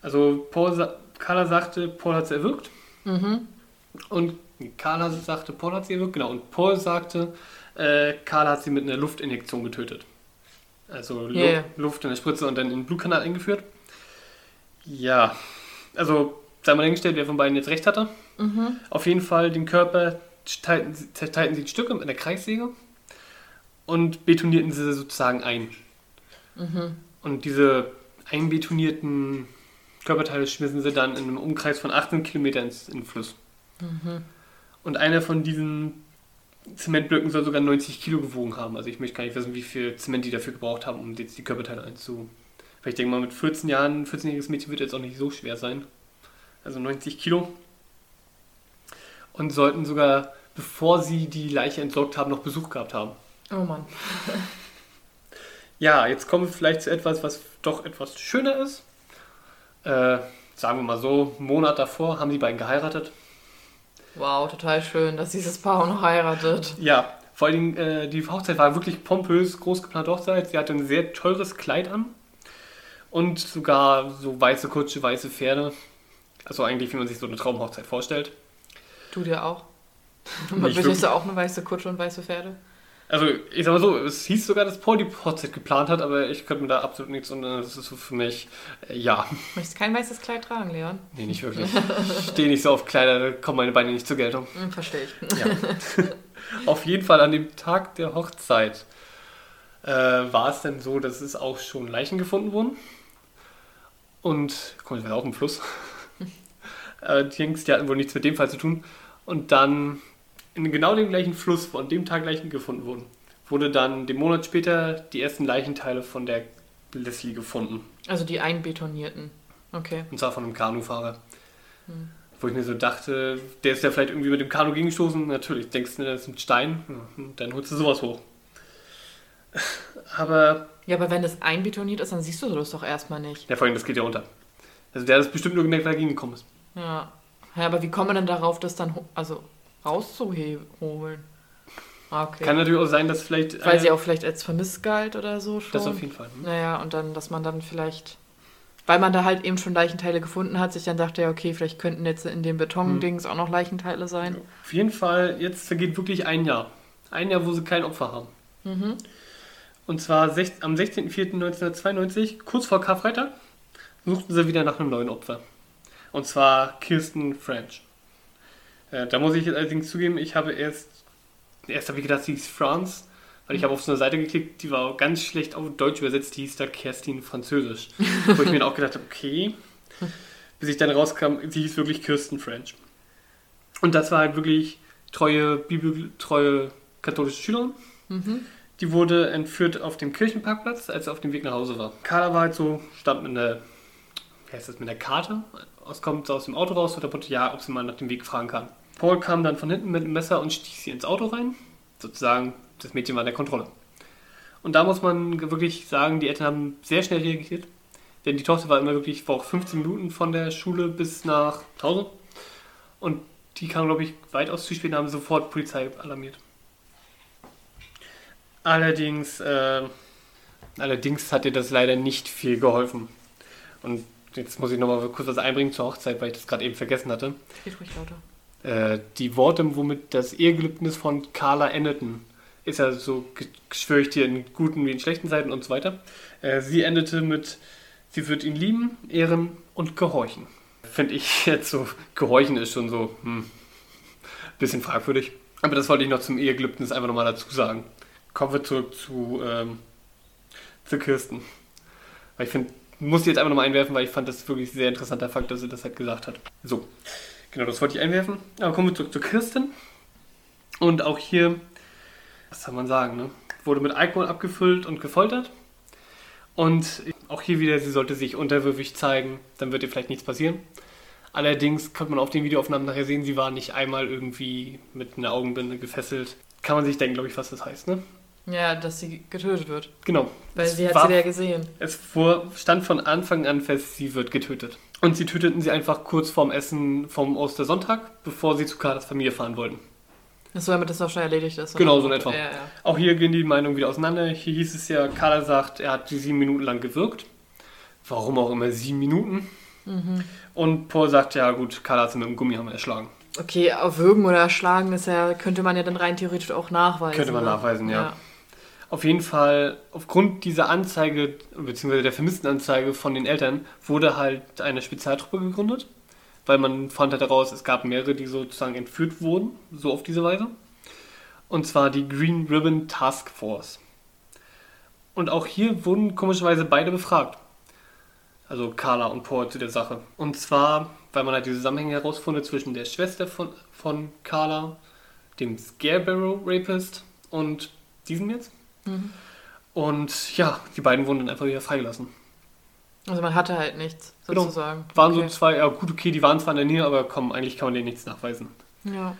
Also Paul, Carla sagte, Paul hat sie erwürgt. Mhm. Und Carla sagte, Paul hat sie erwürgt, genau. Und Paul sagte, äh, Carla hat sie mit einer Luftinjektion getötet. Also Lu ja. Luft in der Spritze und dann in den Blutkanal eingeführt. Ja, also sei mal dahingestellt, wer von beiden jetzt recht hatte. Mhm. Auf jeden Fall den Körper teilten, sie- zerteilten sie in Stücke mit einer Kreissäge und betonierten sie sozusagen ein. Und diese einbetonierten Körperteile schmissen sie dann in einem Umkreis von 18 Kilometern ins, in den Fluss. Und einer von diesen Zementblöcken soll sogar 90 Kilo gewogen haben. Also ich möchte gar nicht wissen, wie viel Zement die dafür gebraucht haben, um jetzt die Körperteile einzu... Weil ich denke mal, mit 14 Jahren, 14-jähriges Mädchen wird jetzt auch nicht so schwer sein. Also 90 Kilo. Und sollten sogar, bevor sie die Leiche entsorgt haben, noch Besuch gehabt haben. Oh Mann. Ja, jetzt kommen wir vielleicht zu etwas, was doch etwas schöner ist. Äh, sagen wir mal so, einen Monat davor haben die beiden geheiratet. Wow, total schön, dass dieses Paar auch noch heiratet. Ja, vor allen Dingen, äh, die Hochzeit war wirklich pompös, groß geplante Hochzeit. Sie hatte ein sehr teures Kleid an und sogar so weiße Kutsche, weiße Pferde. Also eigentlich, wie man sich so eine Traumhochzeit vorstellt. Du dir auch? Möchtest du auch eine weiße Kutsche und weiße Pferde? Also, ich sag mal so, es hieß sogar, dass Paul die Hochzeit geplant hat, aber ich könnte mir da absolut nichts und das ist so für mich, äh, ja, Möchtest kein weißes Kleid tragen, Leon? nee, nicht wirklich. Ich stehe nicht so auf Kleider, da kommen meine Beine nicht zur Geltung. Hm, verstehe ich. Ja. Auf jeden Fall an dem Tag der Hochzeit äh, war es dann so, dass es auch schon Leichen gefunden wurden. Und, mal, das war auch im Fluss. äh, die Jungs, die hatten wohl nichts mit dem Fall zu tun. Und dann in genau dem gleichen Fluss, wo an dem Tag Leichen gefunden wurden, wurde dann den Monat später die ersten Leichenteile von der Leslie gefunden. Also die einbetonierten. Okay. Und zwar von einem Kanufahrer. Wo ich mir so dachte, der ist ja vielleicht irgendwie mit dem Kanu gegengestoßen. Natürlich, denkst du, das ist ein Stein, hm, dann holst du sowas hoch. Aber, Ja, aber wenn das einbetoniert ist, dann siehst du das doch erstmal nicht. ja, vor allem, das geht ja unter. Also der hat es bestimmt nur gemerkt, weil er gegengekommen ist. Ja. Ja, aber wie kommt man denn darauf, das dann also rauszuholen? Ah, okay. Kann natürlich auch sein, dass vielleicht. Weil sie auch vielleicht als vermisst galt oder so schon. Das auf jeden Fall. Hm? Naja, und dann, dass man dann vielleicht, weil man da halt eben schon Leichenteile gefunden hat, sich dann dachte, ja, okay, vielleicht könnten jetzt in dem Betondings auch noch Leichenteile sein. Auf jeden Fall, jetzt vergeht wirklich ein Jahr. Ein Jahr, wo sie kein Opfer haben. Mhm. Und zwar am 16.04.1992, kurz vor Karfreitag, suchten sie wieder nach einem neuen Opfer. Und zwar Kirsten French. Äh, da muss ich jetzt allerdings zugeben, ich habe erst, erst habe ich gedacht, sie hieß France, weil ich habe auf so eine Seite geklickt, die war ganz schlecht auf Deutsch übersetzt, die hieß da Kerstin Französisch. Wo ich mir dann auch gedacht habe, okay, bis ich dann rauskam, sie hieß wirklich Kirsten French. Und das war halt wirklich treue, bibeltreue katholische Schülerin. Mhm. Die wurde entführt auf dem Kirchenparkplatz, als sie auf dem Weg nach Hause war. Carla war halt so, stand mit einer, wie heißt das, mit einer Karte, aus, kommt aus dem Auto raus und der Mutter, ja, ob sie mal nach dem Weg fragen kann. Paul kam dann von hinten mit einem Messer und stieß sie ins Auto rein. Sozusagen, das Mädchen war in der Kontrolle. Und da muss man wirklich sagen, die Eltern haben sehr schnell reagiert. Denn die Tochter war immer wirklich, auch 15 Minuten von der Schule bis nach Hause. Und die kam, glaube ich, weitaus zu spät und haben sofort Polizei alarmiert. Allerdings, äh, allerdings hat dir das leider nicht viel geholfen. Und jetzt muss ich nochmal kurz was einbringen zur Hochzeit, weil ich das gerade eben vergessen hatte. Geht ruhig lauter. Äh, die Worte, womit das Ehegelübnis von Carla endeten, ist ja so, schwöre ich dir in guten wie in schlechten Zeiten und so weiter. Äh, sie endete mit, sie wird ihn lieben, ehren und gehorchen. Finde ich jetzt so, gehorchen ist schon so, hm, bisschen fragwürdig. Aber das wollte ich noch zum Ehegelübnis einfach nochmal dazu sagen. Kommen wir zurück zu, ähm, zu Kirsten. Weil ich finde, muss ich jetzt einfach nochmal einwerfen, weil ich fand das wirklich sehr interessanter Fakt, dass sie das halt gesagt hat. So, genau, das wollte ich einwerfen. Aber kommen wir zurück zu Kirsten. Und auch hier, was soll man sagen, ne? wurde mit Alkohol abgefüllt und gefoltert. Und auch hier wieder, sie sollte sich unterwürfig zeigen, dann wird ihr vielleicht nichts passieren. Allerdings konnte man auf den Videoaufnahmen nachher sehen, sie war nicht einmal irgendwie mit einer Augenbinde gefesselt. Kann man sich denken, glaube ich, was das heißt, ne? Ja, dass sie getötet wird. Genau. Weil Es sie hat war- sie ja gesehen. Es vor, stand von Anfang an fest, sie wird getötet. Und sie töteten sie einfach kurz vorm Essen vom Ostersonntag, bevor sie zu Carlas Familie fahren wollten. So, damit das auch schon erledigt ist. Genau, oder? so in etwa. Ja, ja. Auch hier gehen die Meinungen wieder auseinander. Hier hieß es ja, Carla sagt, er hat die sieben Minuten lang gewirkt. Warum auch immer sieben Minuten. Mhm. Und Paul sagt, ja gut, Carla hat sie mit dem Gummihammer erschlagen. Okay, auf Würgen oder Erschlagen ist ja, könnte man ja dann rein theoretisch auch nachweisen. Könnte man ne? nachweisen, ja. Auf jeden Fall, aufgrund dieser Anzeige, beziehungsweise der Vermisstenanzeige von den Eltern, wurde halt eine Spezialtruppe gegründet. Weil man fand halt heraus, es gab mehrere, die sozusagen entführt wurden, so auf diese Weise. Und zwar die Green Ribbon Task Force. Und auch hier wurden komischerweise beide befragt. Also Carla und Paul zu der Sache. Und zwar, weil man halt die Zusammenhänge herausfindet zwischen der Schwester von, von Carla, dem Scarecrow Rapist und diesem jetzt. Mhm. Und ja, die beiden wurden dann einfach wieder freigelassen. Also man hatte halt nichts, Genau. sozusagen. Waren okay. so zwei, ja gut, okay, die waren zwar in der Nähe, aber komm, eigentlich kann man denen nichts nachweisen. Ja.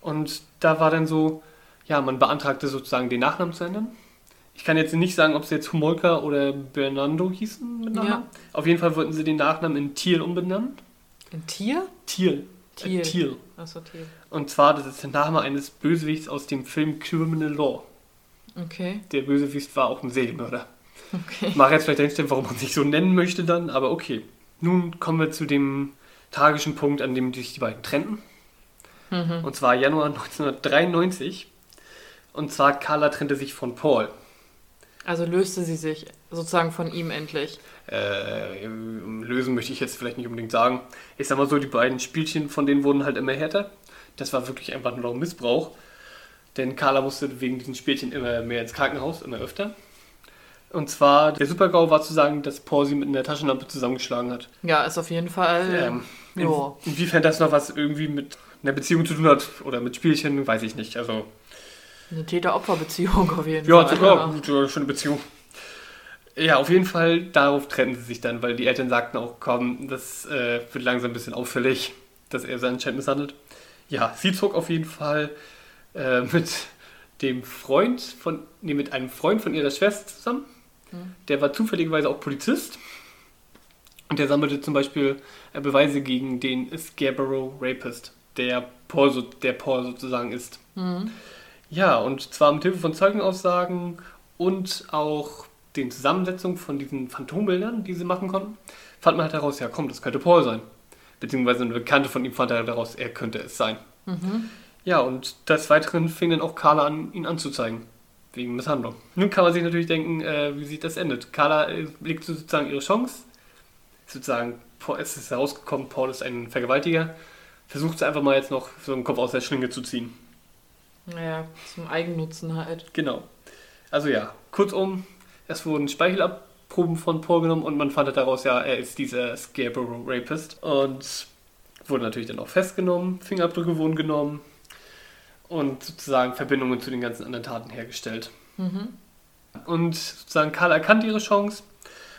Und da war dann so, ja, man beantragte sozusagen den Nachnamen zu ändern. Ich kann jetzt nicht sagen, ob sie jetzt Humolka oder Bernardo hießen mit Nachnamen. Ja. Auf jeden Fall wollten sie den Nachnamen in Thiel umbenennen. Ein Tier? Thiel. Thiel. Äh, Thiel. Achso, Tier. Und zwar, das ist der Name eines Bösewichts aus dem Film Criminal Law. Okay. Der Bösewicht war auch ein Serienmörder. Okay. Mag jetzt vielleicht einstellen, warum man sich so nennen möchte dann, aber okay. Nun kommen wir zu dem tragischen Punkt, an dem sich die beiden trennten. Mhm. Und zwar Januar 1993. Und zwar Carla trennte sich von Paul. Also löste sie sich sozusagen von ihm endlich. Äh, lösen möchte ich jetzt vielleicht nicht unbedingt sagen. Ich sag mal so, die beiden Spielchen von denen wurden halt immer härter. Das war wirklich einfach nur noch Missbrauch. Denn Carla musste wegen diesen Spielchen immer mehr ins Krankenhaus, immer öfter. Und zwar, der Supergau war zu sagen, dass Paul sie mit einer Taschenlampe zusammengeschlagen hat. Ja, ist auf jeden Fall. Ähm, in, ja. inwiefern das noch was irgendwie mit einer Beziehung zu tun hat oder mit Spielchen, weiß ich nicht. Also, Eine Täter-Opfer-Beziehung auf jeden ja, Fall. sogar gut, ja, schon eine Beziehung. Ja, auf jeden Fall, darauf trennten sie sich dann, weil die Eltern sagten auch, komm, das äh, wird langsam ein bisschen auffällig, dass er sein Chat misshandelt. Ja, sie zog auf jeden Fall äh, mit dem Freund von, nee, mit einem Freund von ihrer Schwester zusammen. Hm. Der war zufälligerweise auch Polizist. Und der sammelte zum Beispiel äh, Beweise gegen den Scarborough Rapist, der Paul, so, der Paul sozusagen ist. Mhm. Ja, und zwar mit Hilfe von Zeugenaussagen und auch den Zusammensetzungen von diesen Phantombildern, die sie machen konnten, fand man halt heraus, ja komm, das könnte Paul sein. Beziehungsweise eine Bekannte von ihm fand halt heraus, er könnte es sein. Mhm. Ja, und des Weiteren fing dann auch Carla an, ihn anzuzeigen. Wegen Misshandlung. Nun kann man sich natürlich denken, äh, wie sich das endet. Carla äh, legt sozusagen ihre Chance. Sozusagen, es ist herausgekommen, Paul ist ein Vergewaltiger. Versucht sie einfach mal jetzt noch so einen Kopf aus der Schlinge zu ziehen. Naja, zum Eigennutzen halt. Genau. Also ja, kurzum, es wurden Speichelabproben von Paul genommen und man fand halt daraus, ja, er ist dieser Scarborough Rapist. Und wurde natürlich dann auch festgenommen, Fingerabdrücke wurden genommen und sozusagen Verbindungen zu den ganzen anderen Taten hergestellt. Mhm. Und sozusagen Karl erkannte ihre Chance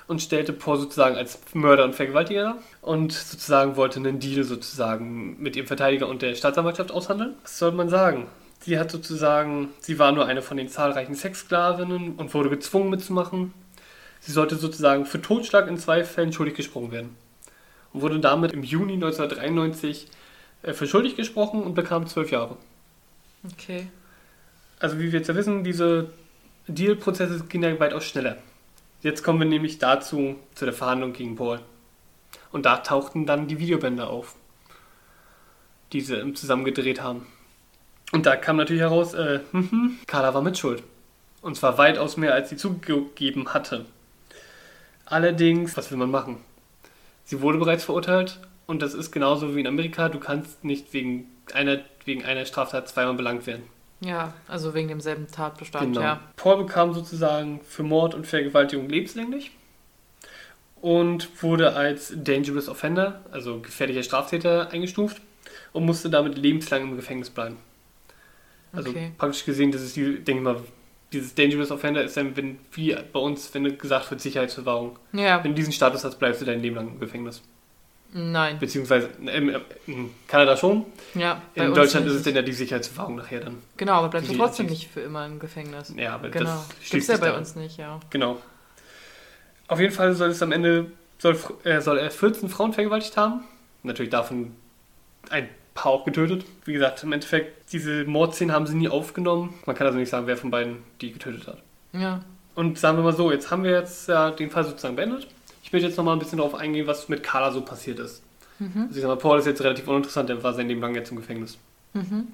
und stellte Paul sozusagen als Mörder und Vergewaltiger und sozusagen wollte einen Deal sozusagen mit ihrem Verteidiger und der Staatsanwaltschaft aushandeln. Was soll man sagen? Sie hat sozusagen, sie war nur eine von den zahlreichen Sexsklavinnen und wurde gezwungen mitzumachen. Sie sollte sozusagen für Totschlag in zwei Fällen schuldig gesprochen werden. Und wurde damit im Juni 1993 äh, für schuldig gesprochen und bekam zwölf Jahre. Okay. Also wie wir jetzt ja wissen, diese Deal-Prozesse gehen ja weitaus schneller. Jetzt kommen wir nämlich dazu, zu der Verhandlung gegen Paul. Und da tauchten dann die Videobänder auf, die sie zusammen gedreht haben. Und da kam natürlich heraus, äh, mhm, Carla war mitschuld. Und zwar weitaus mehr, als sie zugegeben hatte. Allerdings, was will man machen? Sie wurde bereits verurteilt und das ist genauso wie in Amerika. Du kannst nicht wegen einer, wegen einer Straftat zweimal belangt werden. Ja, also wegen demselben Tatbestand, Genau. ja. Paul bekam sozusagen für Mord und Vergewaltigung lebenslänglich und wurde als Dangerous Offender, also gefährlicher Straftäter, eingestuft und musste damit lebenslang im Gefängnis bleiben. Also Okay. praktisch gesehen, das ist die, denke ich mal, dieses Dangerous Offender ist dann, wenn, wie bei uns, wenn gesagt wird, Sicherheitsverwahrung. Ja, Wenn du diesen Status hast, bleibst du dein Leben lang im Gefängnis. Nein. Beziehungsweise in, in Kanada schon. Ja, In Deutschland nicht. ist es dann ja die Sicherheitsverwahrung nachher dann. Genau, aber bleibst du trotzdem nicht für immer im Gefängnis. Ja, aber Genau. das schließt ja bei uns nicht, ja. Genau. Auf jeden Fall soll es am Ende, soll, äh, soll er 14 Frauen vergewaltigt haben. Natürlich davon ein paar auch getötet. Wie gesagt, im Endeffekt, diese Mordszenen haben sie nie aufgenommen. Man kann also nicht sagen, wer von beiden die getötet hat. Ja. Und sagen wir mal so, jetzt haben wir jetzt ja den Fall sozusagen beendet. Ich möchte jetzt nochmal ein bisschen darauf eingehen, was mit Carla so passiert ist. Mhm. Also ich sag mal, Paul ist jetzt relativ uninteressant, der war sein Leben lang jetzt im Gefängnis. Mhm.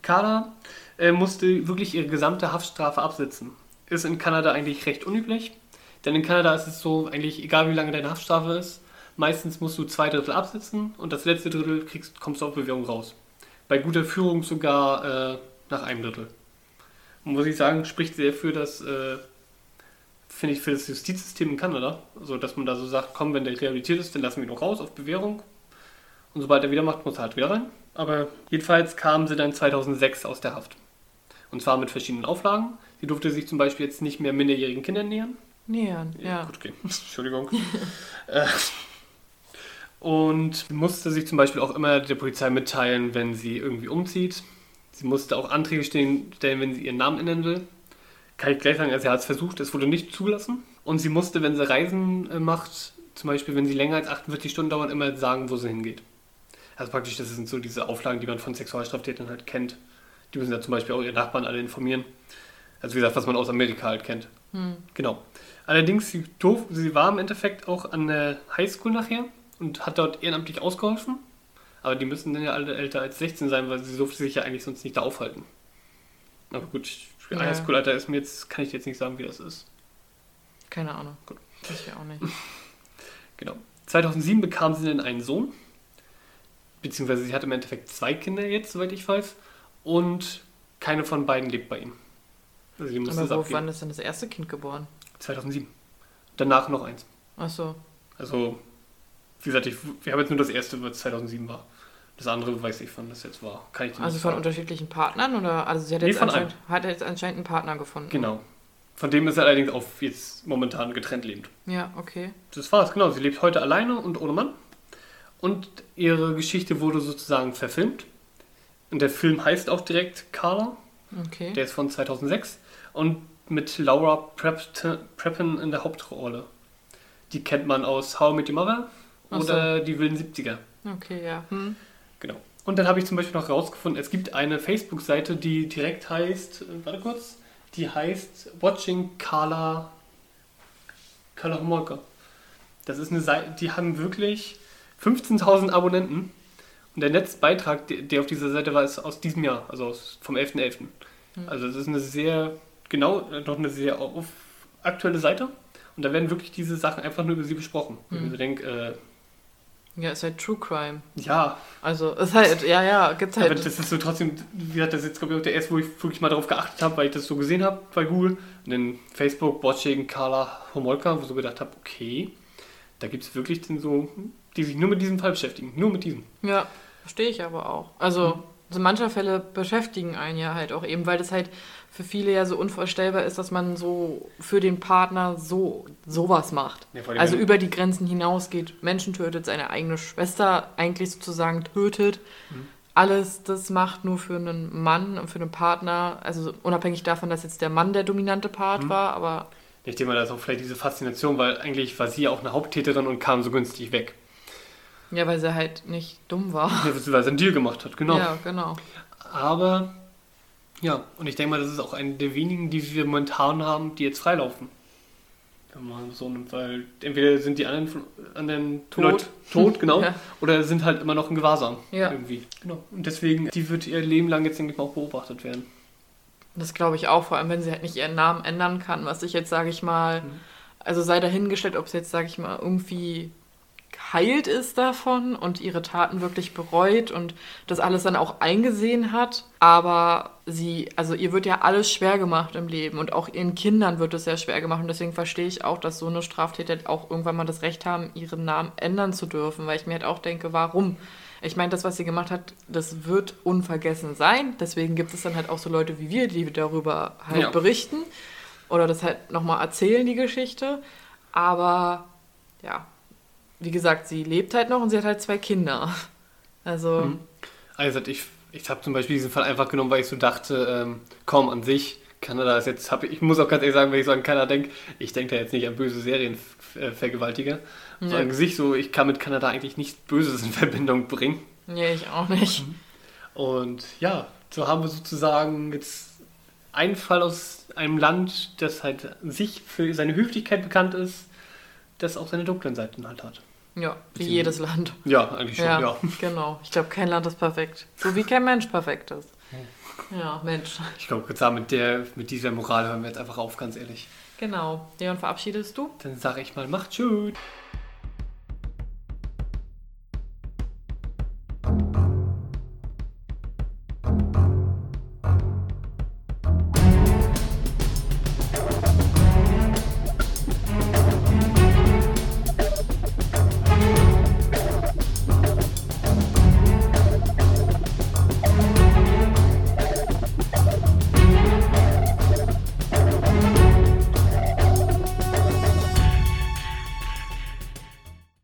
Carla äh, musste wirklich ihre gesamte Haftstrafe absitzen. Ist in Kanada eigentlich recht unüblich, denn in Kanada ist es so, eigentlich egal wie lange deine Haftstrafe ist, meistens musst du zwei Drittel absitzen und das letzte Drittel kriegst, kommst du auf Bewährung raus. Bei guter Führung sogar äh, nach einem Drittel. Und muss ich sagen, spricht sehr für das äh, finde ich, für das Justizsystem in Kanada. Also, dass man da so sagt, komm, wenn der rehabilitiert ist, dann lassen wir ihn noch raus auf Bewährung. Und sobald er wieder macht, muss er halt wieder rein. Aber jedenfalls kam sie dann 2006 aus der Haft. Und zwar mit verschiedenen Auflagen. Sie durfte sich zum Beispiel jetzt nicht mehr minderjährigen Kindern nähern. Nähern, ja. Gut, okay. Entschuldigung. äh, und musste sich zum Beispiel auch immer der Polizei mitteilen, wenn sie irgendwie umzieht. Sie musste auch Anträge stellen, wenn sie ihren Namen ändern will. Kann ich gleich sagen, also er hat es versucht, es wurde nicht zugelassen. Und sie musste, wenn sie Reisen äh, macht, zum Beispiel, wenn sie länger als 48 Stunden dauern, immer sagen, wo sie hingeht. Also praktisch, das sind so diese Auflagen, die man von Sexualstraftätern halt kennt. Die müssen ja zum Beispiel auch ihre Nachbarn alle informieren. Also wie gesagt, was man aus Amerika halt kennt. Hm. Genau. Allerdings, sie, durf, sie war im Endeffekt auch an der Highschool nachher und hat dort ehrenamtlich ausgeholfen. Aber die müssen dann ja alle älter als 16 sein, weil sie durfte sich ja eigentlich sonst nicht da aufhalten. Aber gut, Ja. Highschool-Alter ist mir jetzt, kann ich jetzt nicht sagen, wie das ist. Keine Ahnung. Gut. Ich auch nicht. Genau. 2007 bekam sie dann einen Sohn. Beziehungsweise sie hat im Endeffekt zwei Kinder jetzt, soweit ich weiß. Und keine von beiden lebt bei ihm. Also die musste Aber wo, abgeben. wann ist denn das erste Kind geboren? 2007. Danach noch eins. Achso. Also, wie gesagt, ich, wir haben jetzt nur das erste, was 2007 war. Das andere weiß ich, wann das jetzt war. Kann ich Also von sagen. unterschiedlichen Partnern oder? Also sie hat Nee, jetzt, von anscheinend, hat jetzt anscheinend einen Partner gefunden. Genau. Von dem ist er allerdings auch jetzt momentan getrennt lebend. Ja, okay. Das war's, genau. Sie lebt heute alleine und ohne Mann. Und ihre Geschichte wurde sozusagen verfilmt. Und der Film heißt auch direkt Carla. Okay. Der ist von 2006. Und mit Laura Prepton, Prepon in der Hauptrolle. Die kennt man aus How I Met Your Mother Ach so. oder Die wilden 70er. Okay, ja. Hm. Genau. Und dann habe ich zum Beispiel noch rausgefunden, es gibt eine Facebook-Seite, die direkt heißt, äh, warte kurz, die heißt Watching Carla, Carla Homolka. Das ist eine Seite, die haben wirklich 15.000 Abonnenten. Und der letzte Beitrag, der auf dieser Seite war, ist aus diesem Jahr, also aus, vom 11.11. Also es ist eine sehr, genau, äh, noch eine sehr auf, aktuelle Seite. Und da werden wirklich diese Sachen einfach nur über sie besprochen. Mhm. ich denke, äh, Ja, ist halt True Crime. ja, Also ist halt, ja, ja, gibt's Aber halt. das ist so trotzdem, wie gesagt, das ist jetzt glaube ich auch der erste, wo ich wirklich mal darauf geachtet habe, weil ich das so gesehen habe bei Google. Und dann Facebook, Watching, Carla Homolka, wo ich so gedacht habe, okay, da gibt es wirklich den so, die sich nur mit diesem Fall beschäftigen. Nur mit diesem. Ja, verstehe ich aber auch. Also, so mancher Fälle beschäftigen einen ja halt auch eben, weil das halt für viele ja so unvorstellbar ist, dass man so für den Partner so sowas macht. Ja, Also über die Grenzen hinausgeht, Menschen tötet, seine eigene Schwester eigentlich sozusagen tötet. Mhm. Alles das macht nur für einen Mann und für einen Partner, also unabhängig davon, dass jetzt der Mann der dominante Part Mhm. war, aber Ich denke mal, da ist auch vielleicht diese Faszination, weil eigentlich war sie ja auch eine Haupttäterin und kam so günstig weg. ja, weil sie halt nicht dumm war. Ja, weil sie einen Deal gemacht hat, genau. Ja, genau. Aber, ja, und ich denke mal, das ist auch eine der wenigen, die wir momentan haben, die jetzt freilaufen. Wenn man so nimmt, weil entweder sind die anderen, von- anderen Tot. Leute tot, genau, Ja. oder sind halt immer noch in Gewahrsam. Ja. Irgendwie. Genau. Und deswegen, die wird ihr Leben lang jetzt, denke ich mal, auch beobachtet werden. Das glaube ich auch, vor allem wenn sie halt nicht ihren Namen ändern kann, was ich jetzt, sage ich mal, Mhm. also sei dahingestellt, ob es jetzt, sage ich mal, irgendwie geheilt ist davon und ihre Taten wirklich bereut und das alles dann auch eingesehen hat. Aber sie, also ihr wird ja alles schwer gemacht im Leben und auch ihren Kindern wird es sehr schwer gemacht und deswegen verstehe ich auch, dass so eine Straftäter auch irgendwann mal das Recht haben, ihren Namen ändern zu dürfen, weil ich mir halt auch denke, warum? Ich meine, das, was sie gemacht hat, das wird unvergessen sein. Deswegen gibt es dann halt auch so Leute wie wir, die darüber halt Ja. berichten oder das halt nochmal erzählen, die Geschichte. Aber ja, wie gesagt, sie lebt halt noch und sie hat halt zwei Kinder. Also, Mhm. Also ich, ich habe zum Beispiel diesen Fall einfach genommen, weil ich so dachte, ähm, komm, an sich, Kanada ist jetzt, hab, ich ich muss auch ganz ehrlich sagen, wenn ich so an Kanada denke, ich denke da jetzt nicht an böse Serienvergewaltiger, Ja. sondern an sich so, ich kann mit Kanada eigentlich nichts Böses in Verbindung bringen. nee, ich auch nicht. Und ja, so haben wir sozusagen jetzt einen Fall aus einem Land, das halt sich für seine Höflichkeit bekannt ist, das auch seine dunklen Seiten halt hat. Ja, wie jedes Land. Ja, eigentlich schon, Ja, ja. genau. Ich glaube, kein Land ist perfekt. So wie kein Mensch perfekt ist. Ja, Mensch. Ich glaube, mit, der, mit dieser Moral hören wir jetzt einfach auf, ganz ehrlich. Genau. Leon, verabschiedest du? Dann sage ich mal, macht's schön.